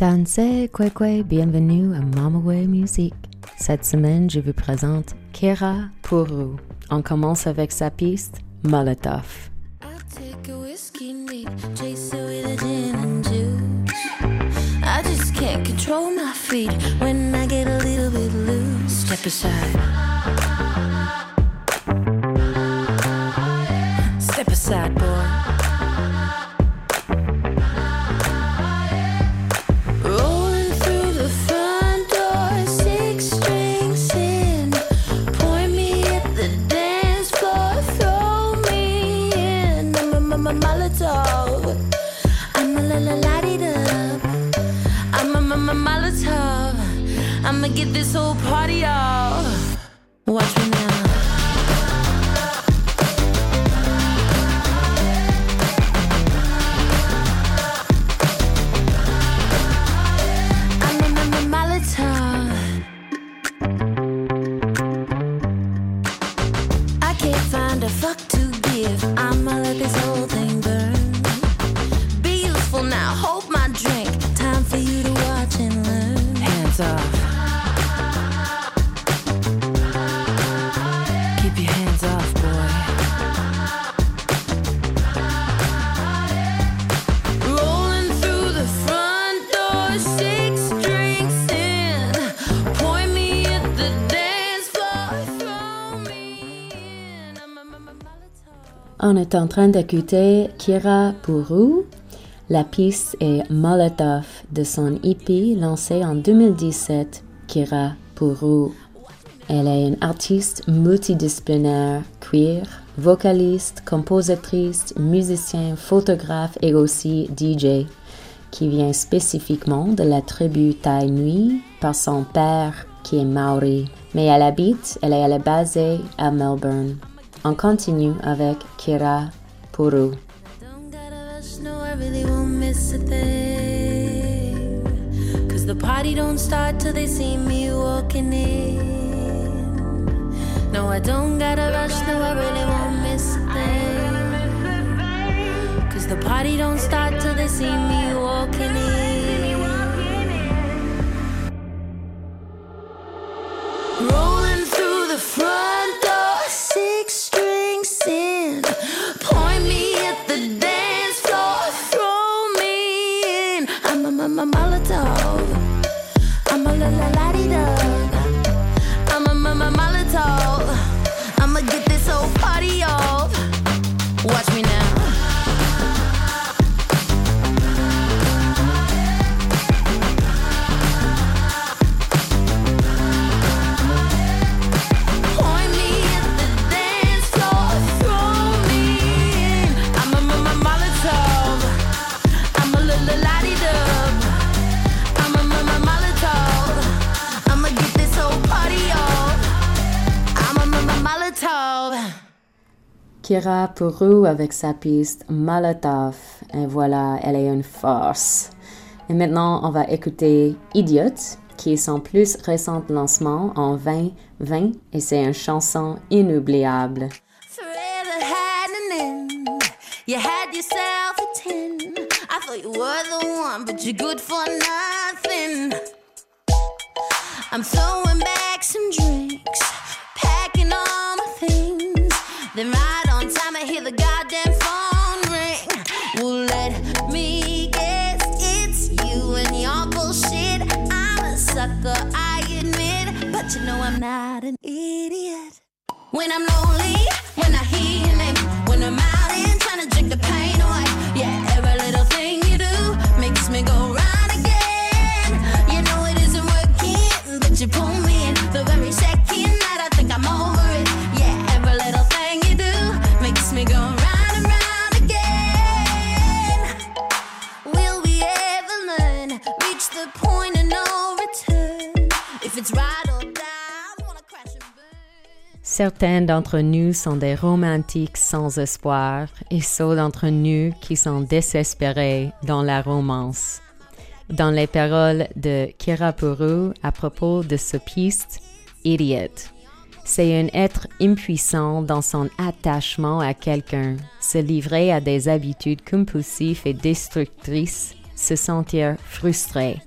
Tansei Kwekwe, bienvenue à Mamaway Music. Cette semaine, je vous présente Kera Puru. On commence avec sa piste Molotov. I'll take a whiskey neat, chase it with a gin and juice. I just can't control my feet when I get a little bit loose. Step aside. Step aside, boy. Get this whole party On est en train d'écouter Kira Puru. La piste est Molotov de son EP lancé en 2017, Kira Puru. Elle est une artiste multidisciplinaire, queer, vocaliste, compositrice, musicien, photographe et aussi DJ, qui vient spécifiquement de la tribu Thai Nui par son père qui est Maori. Mais elle habite, elle est basée à Melbourne. On continue avec Kira Puru. The party don't start till they see me walking in. No, I don't gotta rush, no, I really won't miss a thing. Cause the party don't start till they see me walking in. Rolling through the front Kira Puru avec sa piste Molotov. Et voilà, elle est une force. Et maintenant, on va écouter Idiot, qui est son plus récent lancement en 2020 et c'est une chanson inoubliable. Time, I hear the goddamn phone ring. Well, let me guess, it's you and your bullshit. I'm a sucker, I admit, but you know I'm not an idiot. When I'm lonely, Certains d'entre nous sont des romantiques sans espoir et ceux d'entre nous qui sont désespérés dans la romance. Dans les paroles de Kirapuru à propos de ce piste, Idiot. C'est un être impuissant dans son attachement à quelqu'un, se livrer à des habitudes compulsives et destructrices se sentir frustré.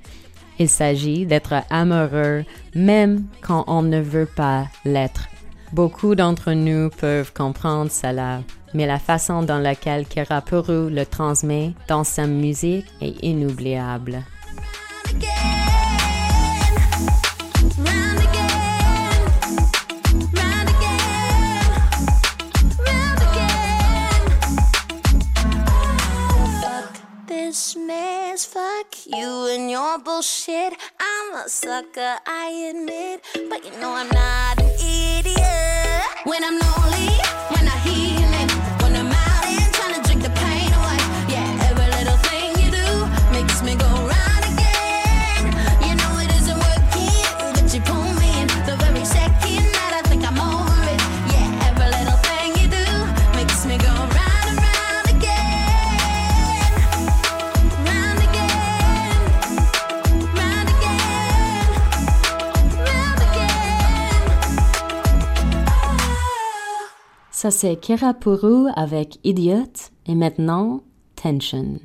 Il s'agit d'être amoureux même quand on ne veut pas l'être. Beaucoup d'entre nous peuvent comprendre cela, mais la façon dans laquelle Kira Puru le transmet dans sa musique est inoubliable. you and your bullshit. I'm a sucker, I admit, but you know I'm not. When I'm lonely, Ça c'est Kirapuru avec Idiot et maintenant Tension.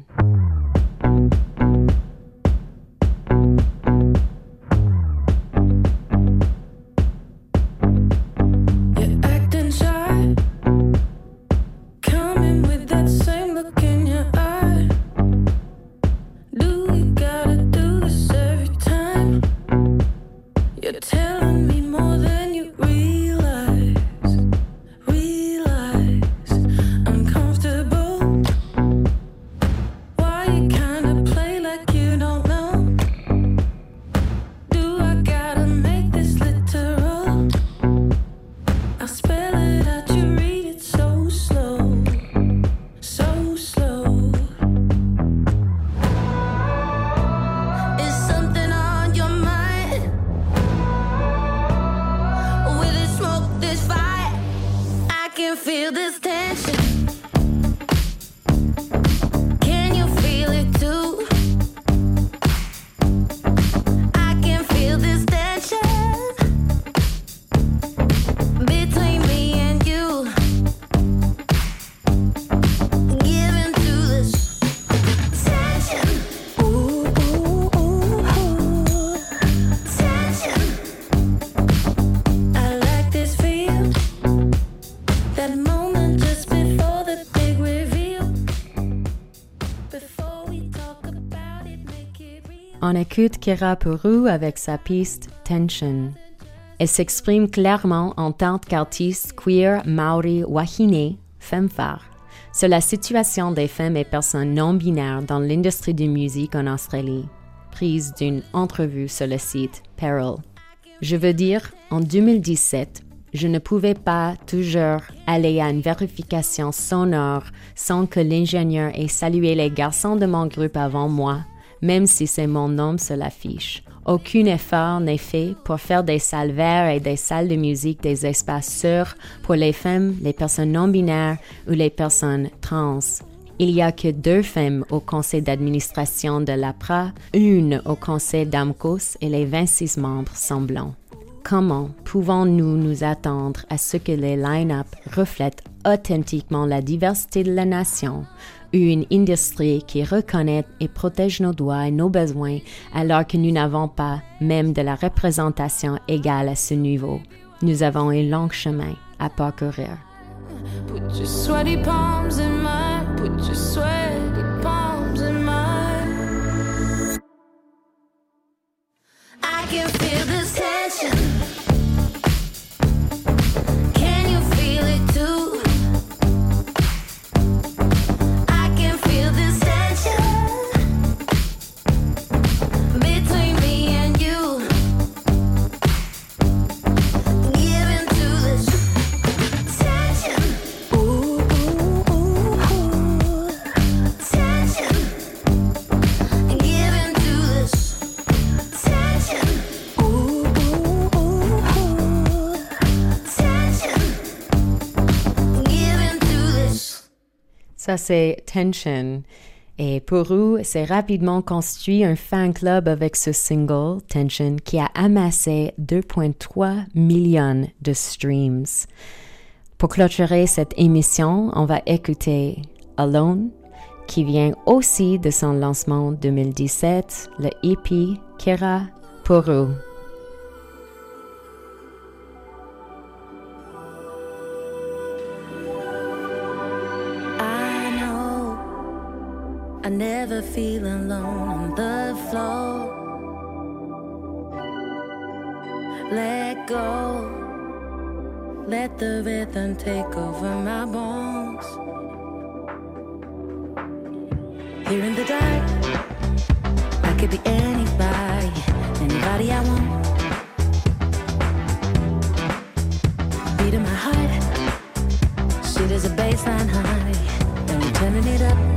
On écoute Kira Puru avec sa piste Tension. Elle s'exprime clairement en tant qu'artiste queer Maori Wahine, femme phare, sur la situation des femmes et personnes non binaires dans l'industrie de musique en Australie, prise d'une entrevue sur le site Peril. Je veux dire, en 2017, je ne pouvais pas toujours aller à une vérification sonore sans que l'ingénieur ait salué les garçons de mon groupe avant moi même si c'est mon nom sur l'affiche. Aucun effort n'est fait pour faire des salles vertes et des salles de musique des espaces sûrs pour les femmes, les personnes non binaires ou les personnes trans. Il n'y a que deux femmes au conseil d'administration de l'APRA, une au conseil d'AMCOS et les 26 membres sont blancs. Comment pouvons-nous nous attendre à ce que les line-up reflètent authentiquement la diversité de la nation? Une industrie qui reconnaît et protège nos droits et nos besoins alors que nous n'avons pas même de la représentation égale à ce niveau. Nous avons un long chemin à parcourir. Ça, c'est Tension. Et Puru s'est rapidement construit un fan club avec ce single, Tension, qui a amassé 2,3 millions de streams. Pour clôturer cette émission, on va écouter Alone qui vient aussi de son lancement 2017, le EP Kira Puru. I never feel alone on the floor. Let go, let the rhythm take over my bones. Here in the dark, I could be anybody, anybody I want. Beat Beating my heart. Shit is a baseline high, and we're turning it up.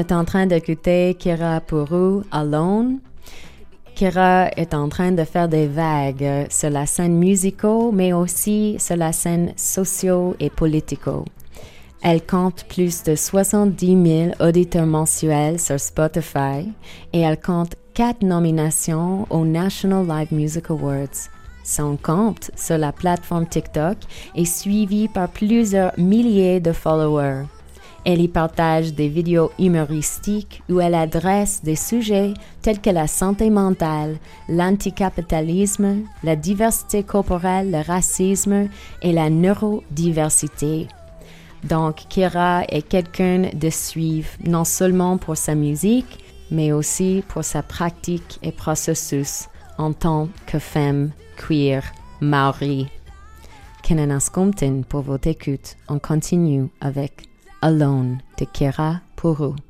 Est en train d'écouter Kira Puru Alone. Kira est en train de faire des vagues sur la scène musicale, mais aussi sur la scène socio et politico. Elle compte plus de 70 000 auditeurs mensuels sur Spotify et elle compte quatre nominations aux National Live Music Awards. Son compte sur la plateforme TikTok est suivi par plusieurs milliers de followers. Elle y partage des vidéos humoristiques où elle adresse des sujets tels que la santé mentale, l'anticapitalisme, la diversité corporelle, le racisme et la neurodiversité. Donc, Kira est quelqu'un de suivre, non seulement pour sa musique, mais aussi pour sa pratique et processus en tant que femme queer maori. Kenanaskumtin pour votre écoute. On continue avec Alone to Kira Puru.